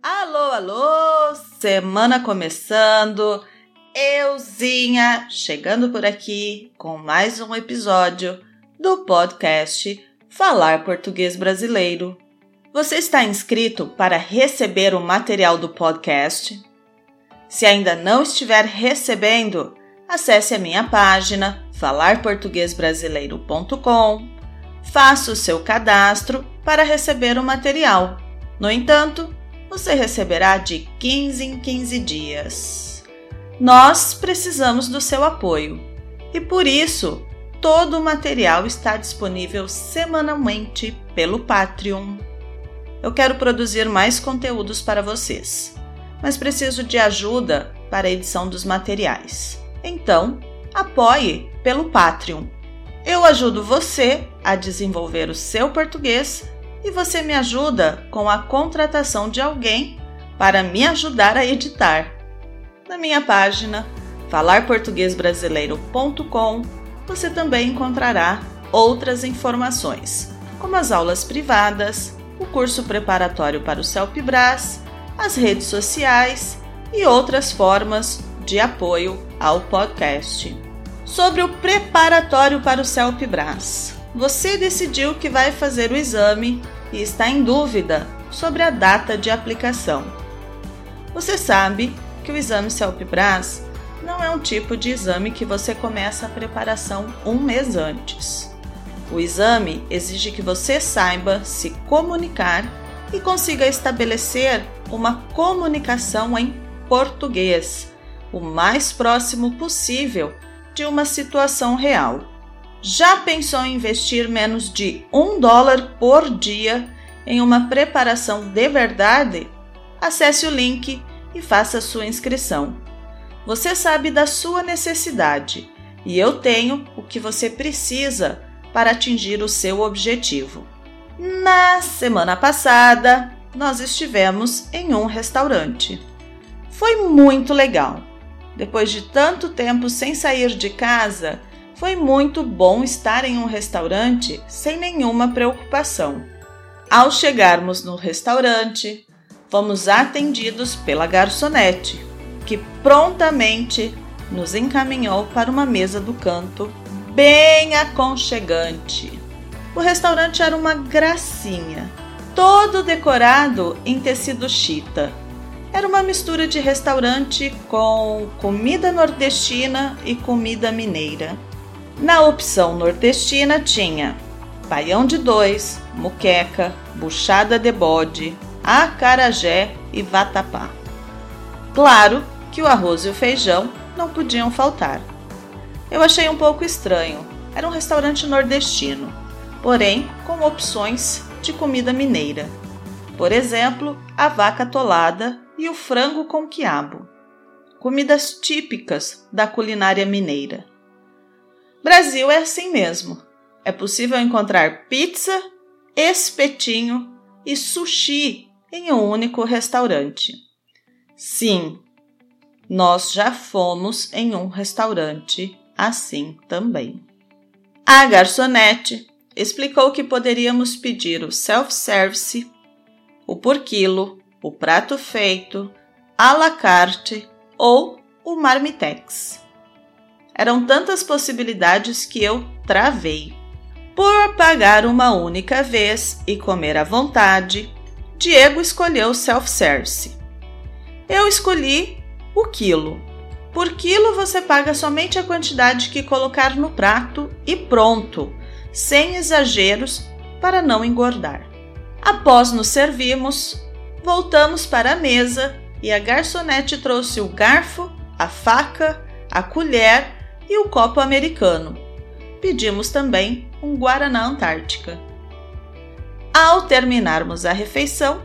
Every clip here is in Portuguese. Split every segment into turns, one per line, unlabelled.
Alô, alô! Semana começando. Euzinha chegando por aqui com mais um episódio do podcast Falar Português Brasileiro. Você está inscrito para receber o material do podcast? Se ainda não estiver recebendo, acesse a minha página falarportuguesbrasileiro.com, faça o seu cadastro para receber o material. No entanto, você receberá de 15 em 15 dias. Nós precisamos do seu apoio e por isso todo o material está disponível semanalmente pelo Patreon. Eu quero produzir mais conteúdos para vocês, mas preciso de ajuda para a edição dos materiais. Então, apoie pelo Patreon. Eu ajudo você a desenvolver o seu português e você me ajuda com a contratação de alguém para me ajudar a editar. Na minha página falarportuguesbrasileiro.com você também encontrará outras informações, como as aulas privadas, o curso preparatório para o CELPBRAS, as redes sociais e outras formas de apoio ao podcast. Sobre o preparatório para o CELPBRAS. Você decidiu que vai fazer o exame e está em dúvida sobre a data de aplicação. Você sabe que o exame CELPE-BRAS não é um tipo de exame que você começa a preparação um mês antes. O exame exige que você saiba se comunicar e consiga estabelecer uma comunicação em português, o mais próximo possível de uma situação real. Já pensou em investir menos de um dólar por dia em uma preparação de verdade? Acesse o link e faça sua inscrição. Você sabe da sua necessidade e eu tenho o que você precisa para atingir o seu objetivo. Na semana passada, nós estivemos em um restaurante. Foi muito legal. Depois de tanto tempo sem sair de casa, foi muito bom estar em um restaurante sem nenhuma preocupação. Ao chegarmos no restaurante, fomos atendidos pela garçonete, que prontamente nos encaminhou para uma mesa do canto bem aconchegante. O restaurante era uma gracinha, todo decorado em tecido chita. Era uma mistura de restaurante com comida nordestina e comida mineira. Na opção nordestina tinha baião de dois, muqueca, buchada de bode, acarajé e vatapá. Claro que o arroz e o feijão não podiam faltar. Eu achei um pouco estranho. Era um restaurante nordestino, porém com opções de comida mineira. Por exemplo, a vaca tolada e o frango com quiabo. Comidas típicas da culinária mineira. Brasil é assim mesmo. É possível encontrar pizza, espetinho e sushi em um único restaurante. Sim, nós já fomos em um restaurante assim também. A garçonete explicou que poderíamos pedir o self-service, o por quilo, o prato feito, à la carte ou o marmitex. Eram tantas possibilidades que eu travei. Por pagar uma única vez e comer à vontade, Diego escolheu self-service. Eu escolhi o quilo. Por quilo você paga somente a quantidade que colocar no prato e pronto, sem exageros para não engordar. Após nos servirmos, voltamos para a mesa e a garçonete trouxe o garfo, a faca, a colher e o copo americano. Pedimos também um Guaraná Antártica. Ao terminarmos a refeição,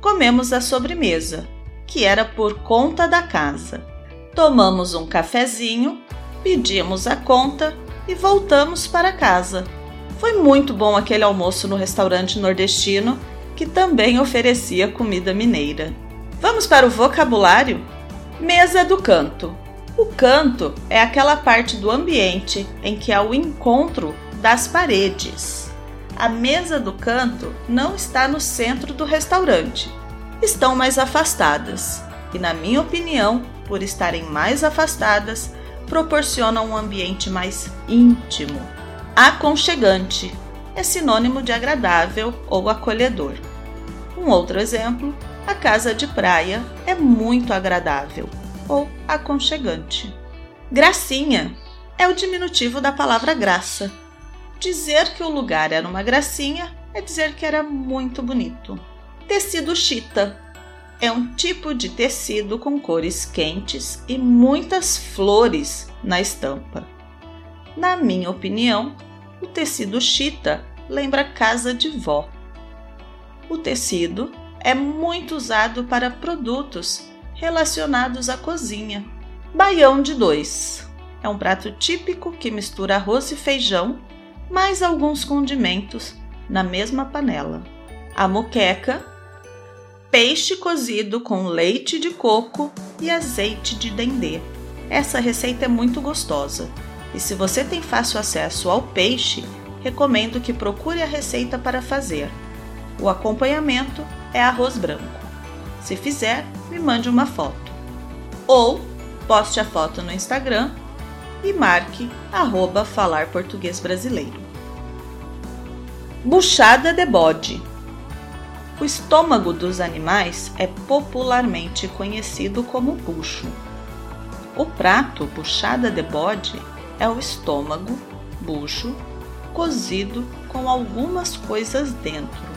comemos a sobremesa, que era por conta da casa. Tomamos um cafezinho, pedimos a conta e voltamos para casa. Foi muito bom aquele almoço no restaurante nordestino, que também oferecia comida mineira. Vamos para o vocabulário? Mesa do canto. O canto é aquela parte do ambiente em que há o encontro das paredes. A mesa do canto não está no centro do restaurante, estão mais afastadas e, na minha opinião, por estarem mais afastadas, proporcionam um ambiente mais íntimo, aconchegante, é sinônimo de agradável ou acolhedor. Um outro exemplo, a casa de praia é muito agradável ou aconchegante. Gracinha é o diminutivo da palavra graça. Dizer que o lugar era uma gracinha é dizer que era muito bonito. Tecido chita é um tipo de tecido com cores quentes e muitas flores na estampa. Na minha opinião, o tecido chita lembra casa de vó. O tecido é muito usado para produtos relacionados à cozinha. Baião de dois é um prato típico que mistura arroz e feijão, mais alguns condimentos na mesma panela. A moqueca, peixe cozido com leite de coco e azeite de dendê. Essa receita é muito gostosa e se você tem fácil acesso ao peixe, recomendo que procure a receita para fazer. O acompanhamento é arroz branco. Se fizer, me mande uma foto. Ou poste a foto no Instagram e marque arroba falar português brasileiro. Buchada de bode. O estômago dos animais é popularmente conhecido como bucho. O prato buchada de bode é o estômago, bucho, cozido com algumas coisas dentro.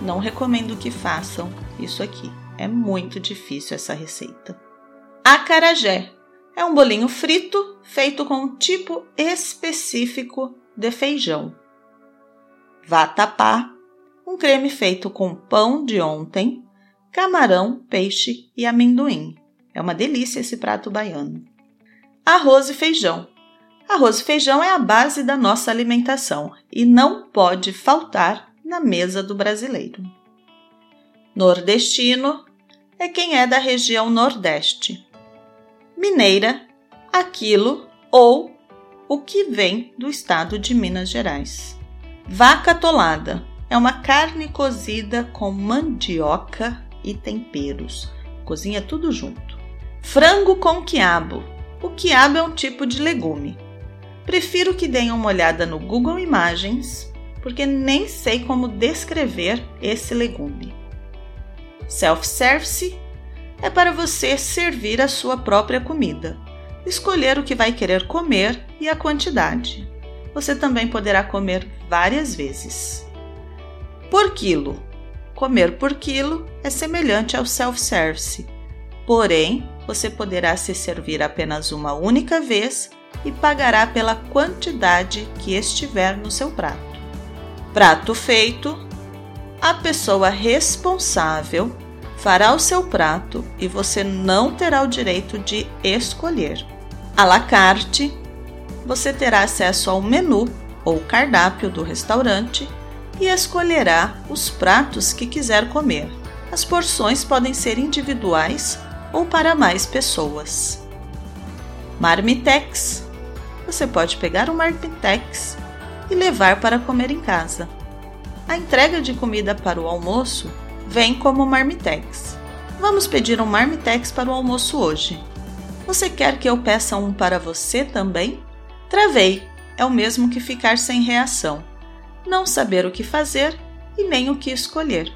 Não recomendo que façam isso aqui, é muito difícil essa receita. Acarajé é um bolinho frito feito com um tipo específico de feijão. Vatapá, um creme feito com pão de ontem, camarão, peixe e amendoim. É uma delícia esse prato baiano. Arroz e feijão. Arroz e feijão é a base da nossa alimentação e não pode faltar na mesa do brasileiro. Nordestino é quem é da região Nordeste. Mineira, aquilo ou o que vem do estado de Minas Gerais. Vaca tolada é uma carne cozida com mandioca e temperos. Cozinha tudo junto. Frango com quiabo o quiabo é um tipo de legume. Prefiro que deem uma olhada no Google Imagens, porque nem sei como descrever esse legume. Self-service é para você servir a sua própria comida, escolher o que vai querer comer e a quantidade. Você também poderá comer várias vezes. Por quilo. Comer por quilo é semelhante ao self-service, porém você poderá se servir apenas uma única vez e pagará pela quantidade que estiver no seu prato. Prato feito: a pessoa responsável fará o seu prato e você não terá o direito de escolher. À la carte, você terá acesso ao menu ou cardápio do restaurante e escolherá os pratos que quiser comer. As porções podem ser individuais ou para mais pessoas. Marmitex. Você pode pegar um marmitex e levar para comer em casa. A entrega de comida para o almoço vem como marmitex. Vamos pedir um marmitex para o almoço hoje. Você quer que eu peça um para você também? Travei. É o mesmo que ficar sem reação, não saber o que fazer e nem o que escolher.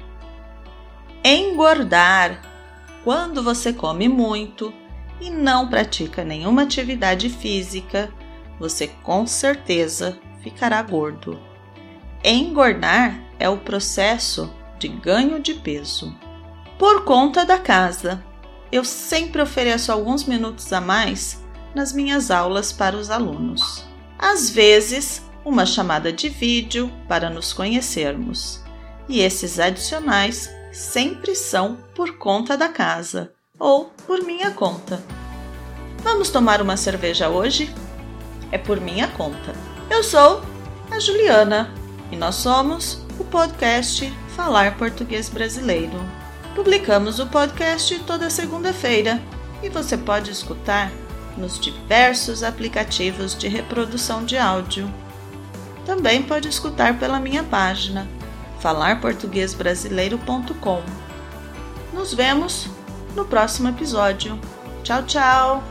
Engordar quando você come muito e não pratica nenhuma atividade física, você com certeza ficará gordo. Engordar é o processo de ganho de peso. Por conta da casa, eu sempre ofereço alguns minutos a mais nas minhas aulas para os alunos. Às vezes, uma chamada de vídeo para nos conhecermos. E esses adicionais sempre são por conta da casa ou por minha conta. Vamos tomar uma cerveja hoje? É por minha conta. Eu sou a Juliana e nós somos o podcast Falar Português Brasileiro. Publicamos o podcast toda segunda-feira e você pode escutar nos diversos aplicativos de reprodução de áudio. Também pode escutar pela minha página falarportuguesbrasileiro.com. Nos vemos no próximo episódio. Tchau, tchau!